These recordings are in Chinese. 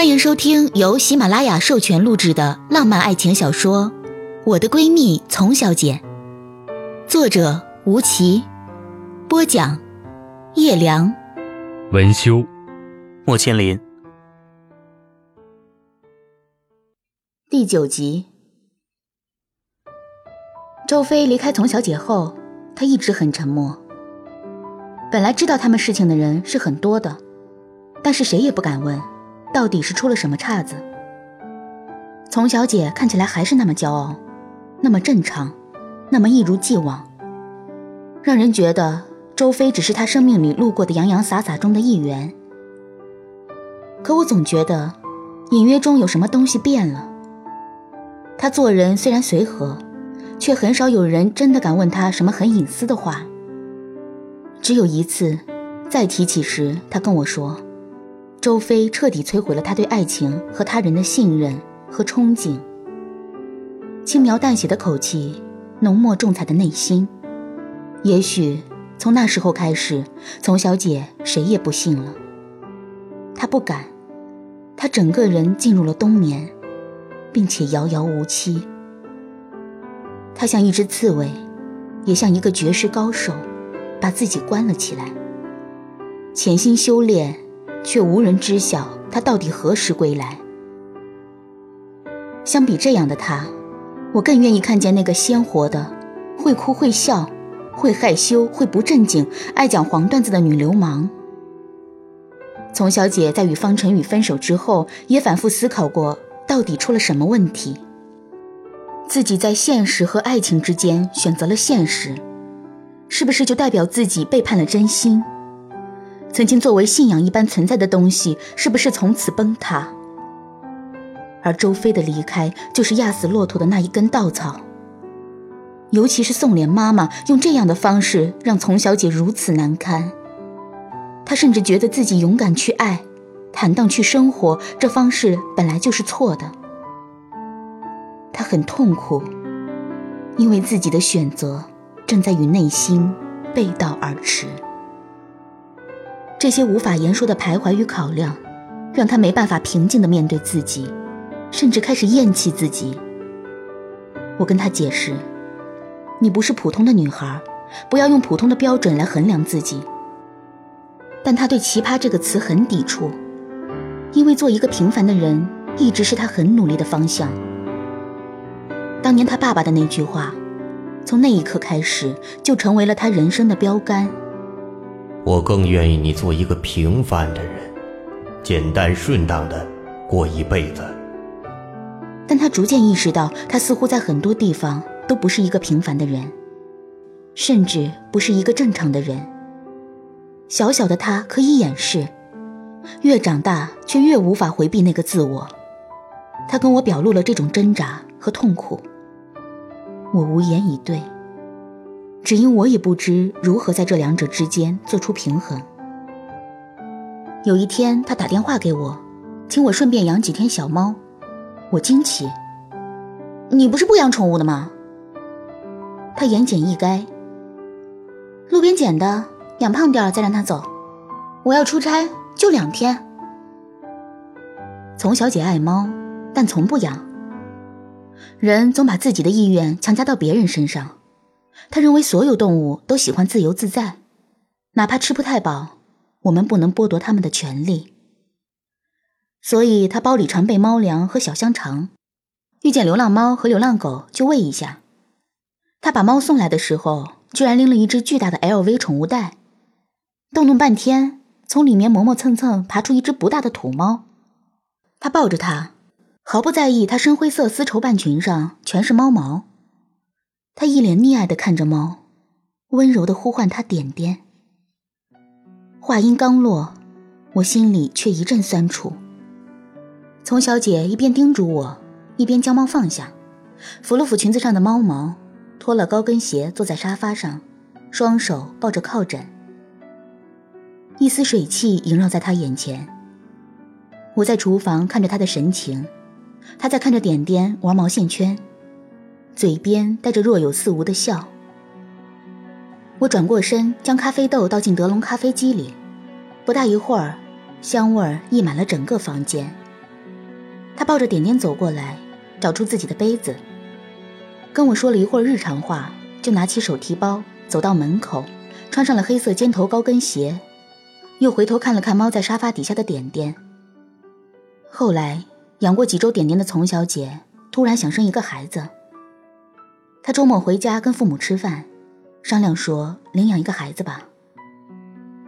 欢迎收听由喜马拉雅授权录制的浪漫爱情小说《我的闺蜜丛小姐》，作者吴奇，播讲叶良，文修，莫千林。第九集，周飞离开丛小姐后，她一直很沉默。本来知道他们事情的人是很多的，但是谁也不敢问。到底是出了什么岔子？丛小姐看起来还是那么骄傲，那么正常，那么一如既往，让人觉得周飞只是她生命里路过的洋洋洒洒中的一员。可我总觉得，隐约中有什么东西变了。他做人虽然随和，却很少有人真的敢问他什么很隐私的话。只有一次，再提起时，他跟我说。周飞彻底摧毁了他对爱情和他人的信任和憧憬。轻描淡写的口气，浓墨重彩的内心。也许从那时候开始，丛小姐谁也不信了。她不敢，她整个人进入了冬眠，并且遥遥无期。她像一只刺猬，也像一个绝世高手，把自己关了起来，潜心修炼。却无人知晓他到底何时归来。相比这样的他，我更愿意看见那个鲜活的、会哭会笑、会害羞会不正经、爱讲黄段子的女流氓。丛小姐在与方晨宇分手之后，也反复思考过到底出了什么问题。自己在现实和爱情之间选择了现实，是不是就代表自己背叛了真心？曾经作为信仰一般存在的东西，是不是从此崩塌？而周飞的离开，就是压死骆驼的那一根稻草。尤其是宋莲妈妈用这样的方式让丛小姐如此难堪，她甚至觉得自己勇敢去爱，坦荡去生活，这方式本来就是错的。她很痛苦，因为自己的选择正在与内心背道而驰。这些无法言说的徘徊与考量，让他没办法平静地面对自己，甚至开始厌弃自己。我跟他解释：“你不是普通的女孩，不要用普通的标准来衡量自己。”但他对“奇葩”这个词很抵触，因为做一个平凡的人一直是他很努力的方向。当年他爸爸的那句话，从那一刻开始就成为了他人生的标杆。我更愿意你做一个平凡的人，简单顺当的过一辈子。但他逐渐意识到，他似乎在很多地方都不是一个平凡的人，甚至不是一个正常的人。小小的他可以掩饰，越长大却越无法回避那个自我。他跟我表露了这种挣扎和痛苦，我无言以对。只因我也不知如何在这两者之间做出平衡。有一天，他打电话给我，请我顺便养几天小猫。我惊奇：“你不是不养宠物的吗？”他言简意赅：“路边捡的，养胖点再让他走。我要出差，就两天。”从小姐爱猫，但从不养。人总把自己的意愿强加到别人身上。他认为所有动物都喜欢自由自在，哪怕吃不太饱，我们不能剥夺他们的权利。所以他包里常备猫粮和小香肠，遇见流浪猫和流浪狗就喂一下。他把猫送来的时候，居然拎了一只巨大的 LV 宠物袋，动弄半天，从里面磨磨蹭蹭爬出一只不大的土猫。他抱着它，毫不在意它深灰色丝绸半裙上全是猫毛。他一脸溺爱的看着猫，温柔的呼唤他点点。话音刚落，我心里却一阵酸楚。丛小姐一边叮嘱我，一边将猫放下，抚了抚裙子上的猫毛，脱了高跟鞋，坐在沙发上，双手抱着靠枕。一丝水汽萦绕在她眼前。我在厨房看着她的神情，她在看着点点玩毛线圈。嘴边带着若有似无的笑。我转过身，将咖啡豆倒进德龙咖啡机里，不大一会儿，香味溢满了整个房间。他抱着点点走过来，找出自己的杯子，跟我说了一会儿日常话，就拿起手提包走到门口，穿上了黑色尖头高跟鞋，又回头看了看猫在沙发底下的点点。后来养过几周点点的丛小姐突然想生一个孩子，她周末回家跟父母吃饭，商量说领养一个孩子吧。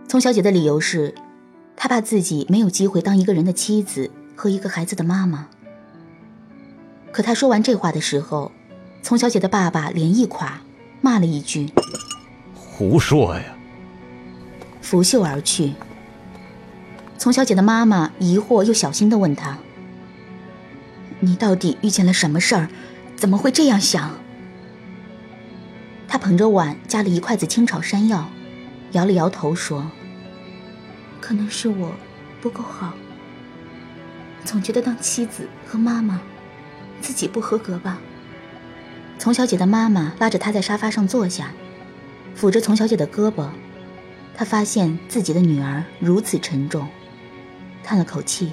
丛小姐的理由是，她怕自己没有机会当一个人的妻子和一个孩子的妈妈。可她说完这话的时候，丛小姐的爸爸脸一垮，骂了一句：“胡说呀！”拂袖而去。丛小姐的妈妈疑惑又小心地问她：“你到底遇见了什么事儿？怎么会这样想？”她捧着碗，夹了一筷子清炒山药，摇了摇头说：“可能是我不够好，总觉得当妻子和妈妈，自己不合格吧。”丛小姐的妈妈拉着她在沙发上坐下，抚着丛小姐的胳膊，她发现自己的女儿如此沉重。叹了口气，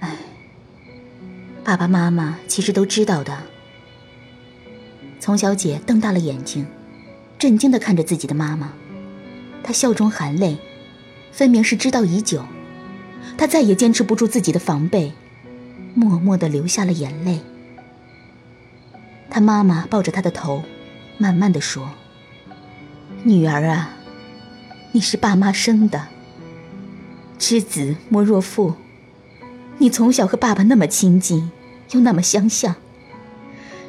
哎，爸爸妈妈其实都知道的。丛小姐瞪大了眼睛，震惊的看着自己的妈妈，她笑中含泪，分明是知道已久。她再也坚持不住自己的防备，默默的流下了眼泪。她妈妈抱着她的头，慢慢的说：“女儿啊，你是爸妈生的。”知子莫若父，你从小和爸爸那么亲近，又那么相像。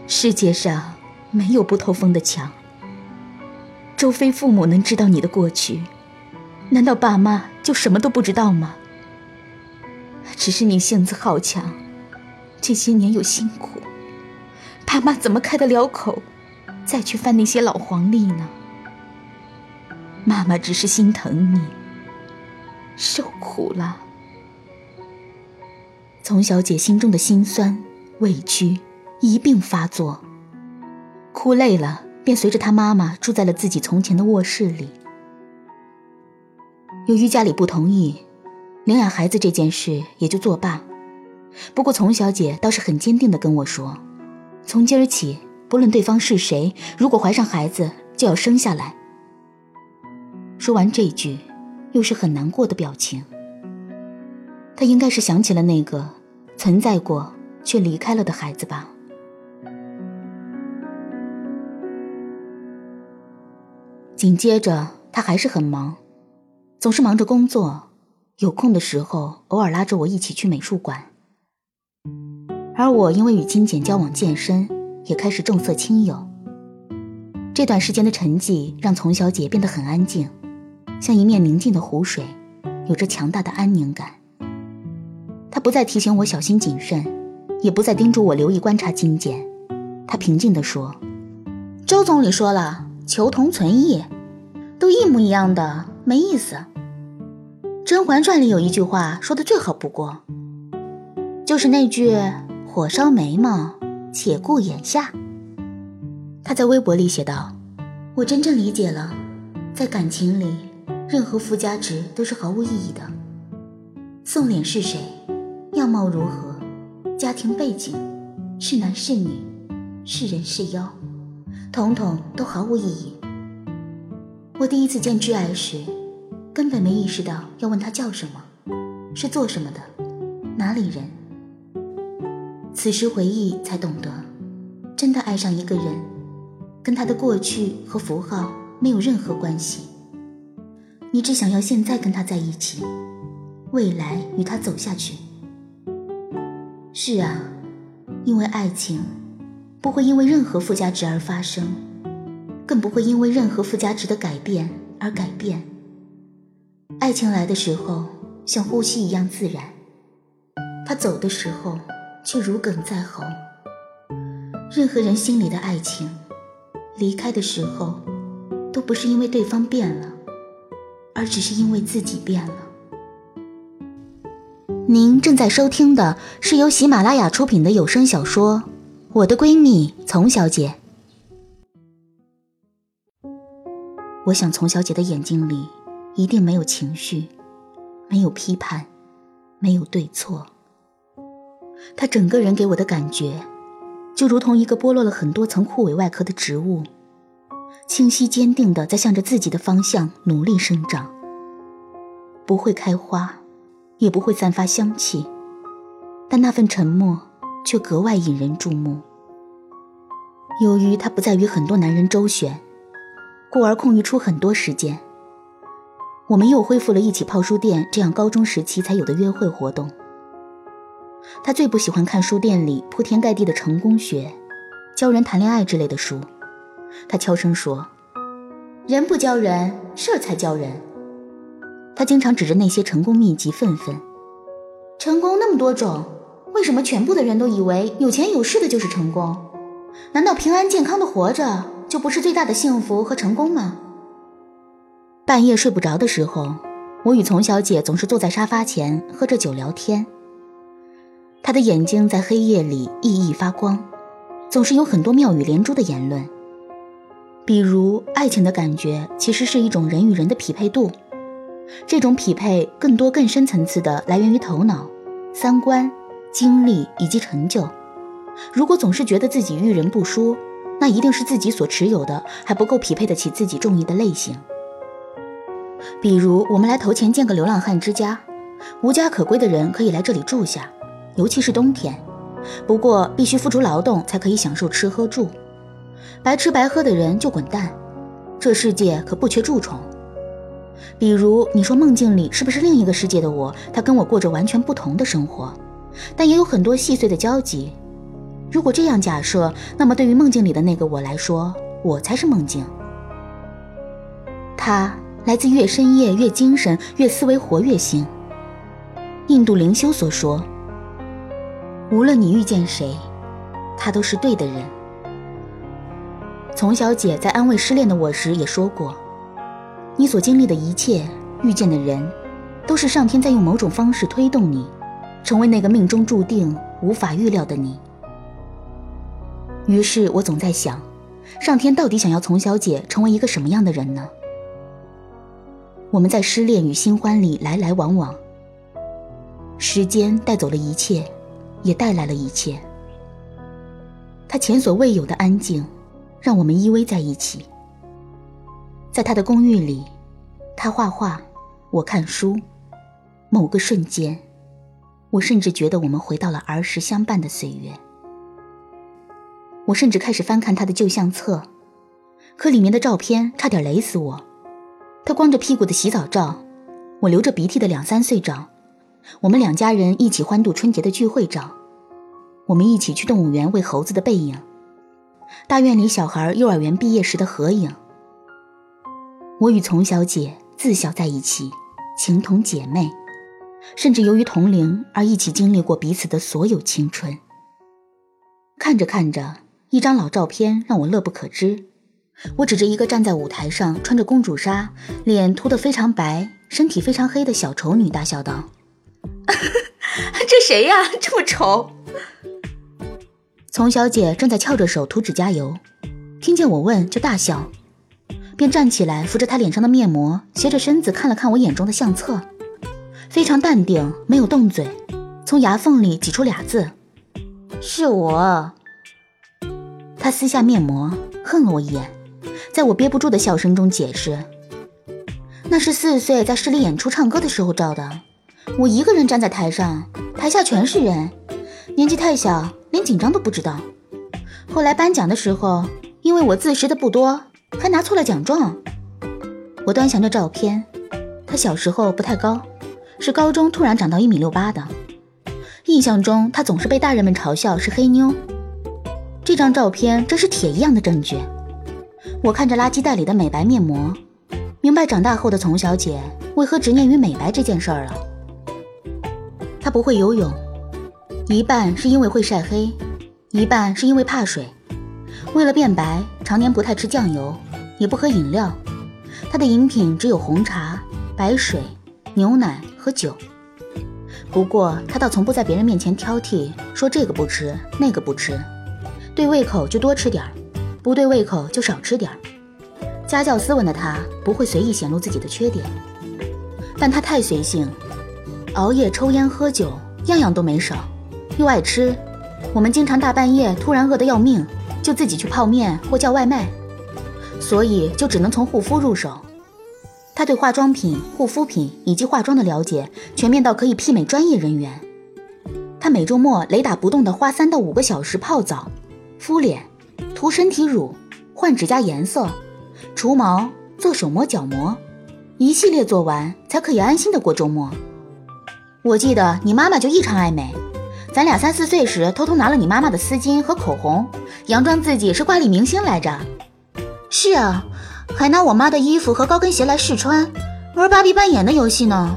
世界上没有不透风的墙。周飞父母能知道你的过去，难道爸妈就什么都不知道吗？只是你性子好强，这些年又辛苦，爸妈怎么开得了口，再去翻那些老黄历呢？妈妈只是心疼你。受苦了，丛小姐心中的心酸、委屈一并发作，哭累了，便随着她妈妈住在了自己从前的卧室里。由于家里不同意，领养孩子这件事也就作罢。不过丛小姐倒是很坚定地跟我说：“从今儿起，不论对方是谁，如果怀上孩子，就要生下来。”说完这句。又是很难过的表情。他应该是想起了那个存在过却离开了的孩子吧。紧接着，他还是很忙，总是忙着工作，有空的时候偶尔拉着我一起去美术馆。而我因为与金简交往渐深，也开始重色轻友。这段时间的沉寂让丛小姐变得很安静。像一面宁静的湖水，有着强大的安宁感。他不再提醒我小心谨慎，也不再叮嘱我留意观察金简。他平静地说：“周总理说了，求同存异，都一模一样的，没意思。《甄嬛传》里有一句话说的最好不过，就是那句‘火烧眉毛，且顾眼下’。”他在微博里写道：“我真正理解了，在感情里。”任何附加值都是毫无意义的。宋濂是谁？样貌如何？家庭背景？是男是女？是人是妖？统统都毫无意义。我第一次见挚爱时，根本没意识到要问他叫什么，是做什么的，哪里人。此时回忆才懂得，真的爱上一个人，跟他的过去和符号没有任何关系。你只想要现在跟他在一起，未来与他走下去。是啊，因为爱情不会因为任何附加值而发生，更不会因为任何附加值的改变而改变。爱情来的时候像呼吸一样自然，他走的时候却如鲠在喉。任何人心里的爱情，离开的时候都不是因为对方变了。而只是因为自己变了。您正在收听的是由喜马拉雅出品的有声小说《我的闺蜜丛小姐》。我想，丛小姐的眼睛里一定没有情绪，没有批判，没有对错，她整个人给我的感觉，就如同一个剥落了很多层枯萎外壳的植物，清晰坚定的在向着自己的方向努力生长。不会开花，也不会散发香气，但那份沉默却格外引人注目。由于他不再与很多男人周旋，故而空余出很多时间。我们又恢复了一起泡书店这样高中时期才有的约会活动。他最不喜欢看书店里铺天盖地的成功学、教人谈恋爱之类的书。他悄声说：“人不教人，事儿才教人。”他经常指着那些成功秘籍愤愤：“成功那么多种，为什么全部的人都以为有钱有势的就是成功？难道平安健康的活着就不是最大的幸福和成功吗？”半夜睡不着的时候，我与丛小姐总是坐在沙发前喝着酒聊天。她的眼睛在黑夜里熠熠发光，总是有很多妙语连珠的言论，比如爱情的感觉其实是一种人与人的匹配度。这种匹配更多、更深层次的来源于头脑、三观、经历以及成就。如果总是觉得自己遇人不淑，那一定是自己所持有的还不够匹配得起自己中意的类型。比如，我们来投钱建个流浪汉之家，无家可归的人可以来这里住下，尤其是冬天。不过，必须付出劳动才可以享受吃喝住，白吃白喝的人就滚蛋。这世界可不缺蛀虫。比如你说梦境里是不是另一个世界的我？他跟我过着完全不同的生活，但也有很多细碎的交集。如果这样假设，那么对于梦境里的那个我来说，我才是梦境。他来自越深夜、越精神、越思维活跃星。印度灵修所说：“无论你遇见谁，他都是对的人。”丛小姐在安慰失恋的我时也说过。你所经历的一切，遇见的人，都是上天在用某种方式推动你，成为那个命中注定、无法预料的你。于是我总在想，上天到底想要丛小姐成为一个什么样的人呢？我们在失恋与新欢里来来往往，时间带走了一切，也带来了一切。他前所未有的安静，让我们依偎在一起。在他的公寓里，他画画，我看书。某个瞬间，我甚至觉得我们回到了儿时相伴的岁月。我甚至开始翻看他的旧相册，可里面的照片差点雷死我。他光着屁股的洗澡照，我流着鼻涕的两三岁照，我们两家人一起欢度春节的聚会照，我们一起去动物园喂猴子的背影，大院里小孩幼儿园毕业时的合影。我与丛小姐自小在一起，情同姐妹，甚至由于同龄而一起经历过彼此的所有青春。看着看着，一张老照片让我乐不可支。我指着一个站在舞台上穿着公主纱、脸涂得非常白、身体非常黑的小丑女，大笑道：“ 这谁呀？这么丑！”丛小姐正在翘着手涂指甲油，听见我问就大笑。便站起来，扶着她脸上的面膜，斜着身子看了看我眼中的相册，非常淡定，没有动嘴，从牙缝里挤出俩字：“是我。”他撕下面膜，恨了我一眼，在我憋不住的笑声中解释：“那是四岁在市里演出唱歌的时候照的，我一个人站在台上，台下全是人，年纪太小，连紧张都不知道。后来颁奖的时候，因为我自识的不多。”还拿错了奖状。我端详着照片，他小时候不太高，是高中突然长到一米六八的。印象中她总是被大人们嘲笑是黑妞。这张照片真是铁一样的证据。我看着垃圾袋里的美白面膜，明白长大后的丛小姐为何执念于美白这件事儿了。她不会游泳，一半是因为会晒黑，一半是因为怕水。为了变白，常年不太吃酱油，也不喝饮料。她的饮品只有红茶、白水、牛奶和酒。不过他倒从不在别人面前挑剔，说这个不吃，那个不吃。对胃口就多吃点儿，不对胃口就少吃点儿。家教斯文的他不会随意显露自己的缺点，但他太随性，熬夜、抽烟、喝酒，样样都没少。又爱吃，我们经常大半夜突然饿得要命，就自己去泡面或叫外卖，所以就只能从护肤入手。他对化妆品、护肤品以及化妆的了解全面到可以媲美专业人员。他每周末雷打不动地花三到五个小时泡澡、敷脸、涂身体乳、换指甲颜色、除毛、做手膜、脚膜，一系列做完才可以安心的过周末。我记得你妈妈就异常爱美，咱俩三四岁时偷偷拿了你妈妈的丝巾和口红，佯装自己是挂历明星来着。是啊。还拿我妈的衣服和高跟鞋来试穿，玩芭比扮演的游戏呢。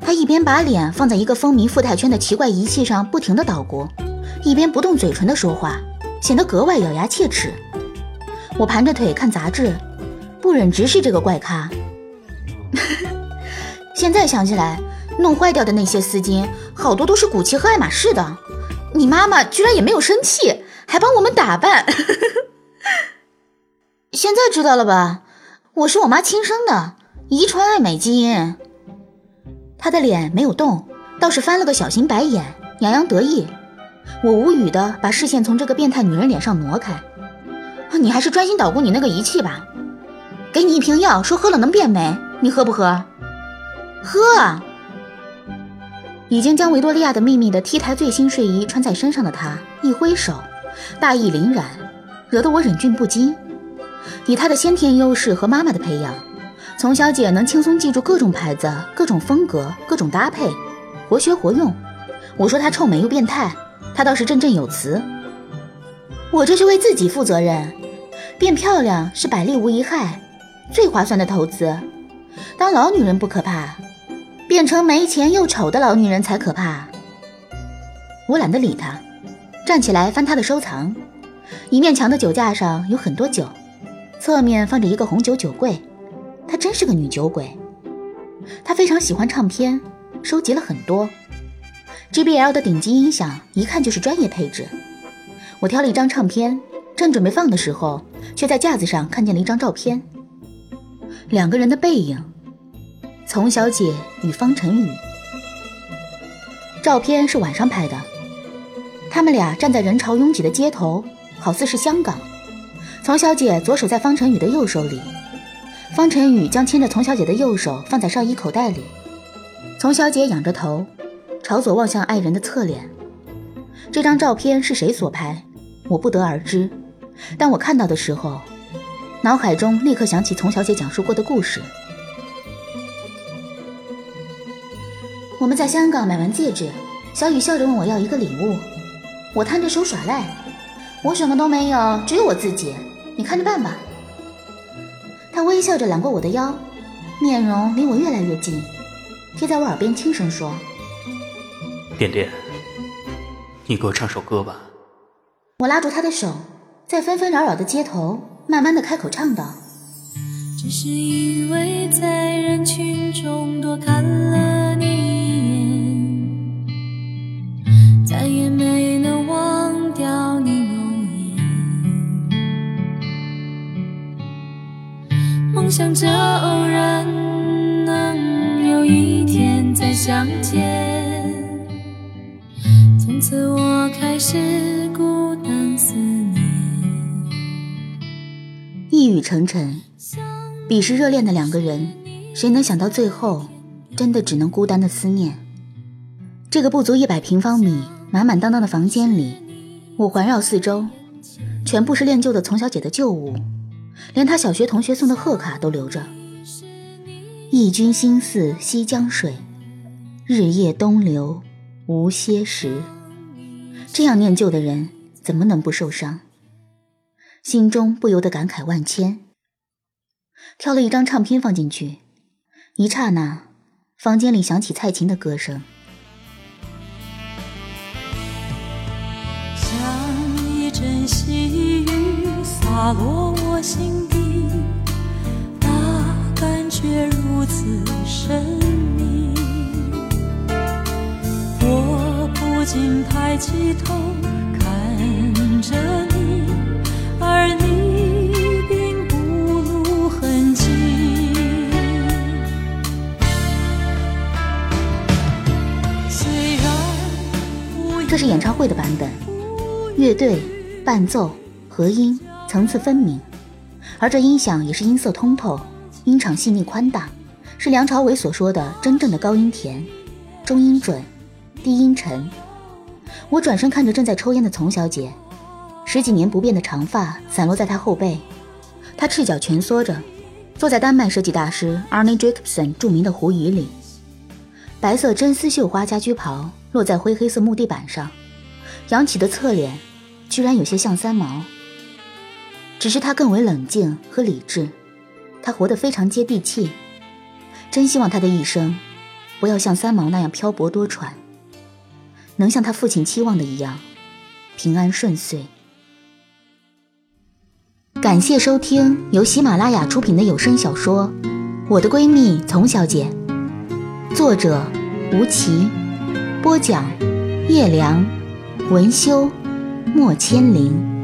他一边把脸放在一个风靡富态圈的奇怪仪器上不停地捣鼓，一边不动嘴唇的说话，显得格外咬牙切齿。我盘着腿看杂志，不忍直视这个怪咖。现在想起来，弄坏掉的那些丝巾，好多都是古奇和爱马仕的。你妈妈居然也没有生气，还帮我们打扮。现在知道了吧？我是我妈亲生的，遗传爱美基因。她的脸没有动，倒是翻了个小型白眼，洋洋得意。我无语的把视线从这个变态女人脸上挪开。你还是专心捣鼓你那个仪器吧。给你一瓶药，说喝了能变美，你喝不喝？喝！已经将维多利亚的秘密的 T 台最新睡衣穿在身上的她，一挥手，大义凛然，惹得我忍俊不禁。以她的先天优势和妈妈的培养，从小姐能轻松记住各种牌子、各种风格、各种搭配，活学活用。我说她臭美又变态，她倒是振振有词。我这是为自己负责任，变漂亮是百利无一害，最划算的投资。当老女人不可怕，变成没钱又丑的老女人才可怕。我懒得理她，站起来翻她的收藏，一面墙的酒架上有很多酒。侧面放着一个红酒酒柜，她真是个女酒鬼。她非常喜欢唱片，收集了很多。JBL 的顶级音响，一看就是专业配置。我挑了一张唱片，正准备放的时候，却在架子上看见了一张照片，两个人的背影，丛小姐与方晨宇。照片是晚上拍的，他们俩站在人潮拥挤的街头，好似是香港。丛小姐左手在方晨宇的右手里，方晨宇将牵着丛小姐的右手放在上衣口袋里。丛小姐仰着头，朝左望向爱人的侧脸。这张照片是谁所拍，我不得而知。但我看到的时候，脑海中立刻想起丛小姐讲述过的故事。我们在香港买完戒指，小雨笑着问我要一个礼物，我摊着手耍赖，我什么都没有，只有我自己。你看着办吧。他微笑着揽过我的腰，面容离我越来越近，贴在我耳边轻声说：“点点，你给我唱首歌吧。”我拉住他的手，在纷纷扰扰的街头，慢慢的开口唱道：“只是因为在人群中多看了想着偶然能有一天再相见，从此我开始孤单思念。一语成谶，彼时热恋的两个人，谁能想到最后，真的只能孤单的思念？这个不足一百平方米、满满当当的房间里，我环绕四周，全部是练就的丛小姐的旧物。连他小学同学送的贺卡都留着。忆君心似西江水，日夜东流无歇时。这样念旧的人，怎么能不受伤？心中不由得感慨万千。挑了一张唱片放进去，一刹那，房间里响起蔡琴的歌声。像一阵细雨洒落。我心底，那感觉如此神秘。我不禁抬起头看着你，而你并不露痕迹。虽然这是演唱会的版本，乐队、伴奏、和音层次分明，而这音响也是音色通透，音场细腻宽大，是梁朝伟所说的真正的高音甜，中音准，低音沉。我转身看着正在抽烟的丛小姐，十几年不变的长发散落在她后背，她赤脚蜷缩着，坐在丹麦设计大师 Arne Jacobsen 著名的胡椅里，白色真丝绣花家居袍落在灰黑色木地板上，扬起的侧脸居然有些像三毛，只是他更为冷静和理智，他活得非常接地气，真希望他的一生不要像三毛那样漂泊多舛。能像他父亲期望的一样，平安顺遂。感谢收听由喜马拉雅出品的有声小说《我的闺蜜丛小姐》，作者吴奇，播讲叶良，文修莫千灵。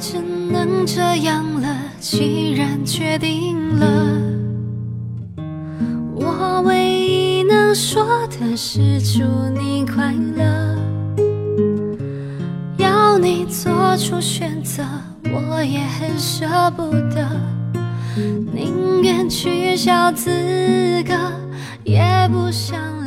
只能这样了，既然决定了，我唯一能说的是祝你快乐。要你做出选择，我也很舍不得，宁愿取消资格，也不想。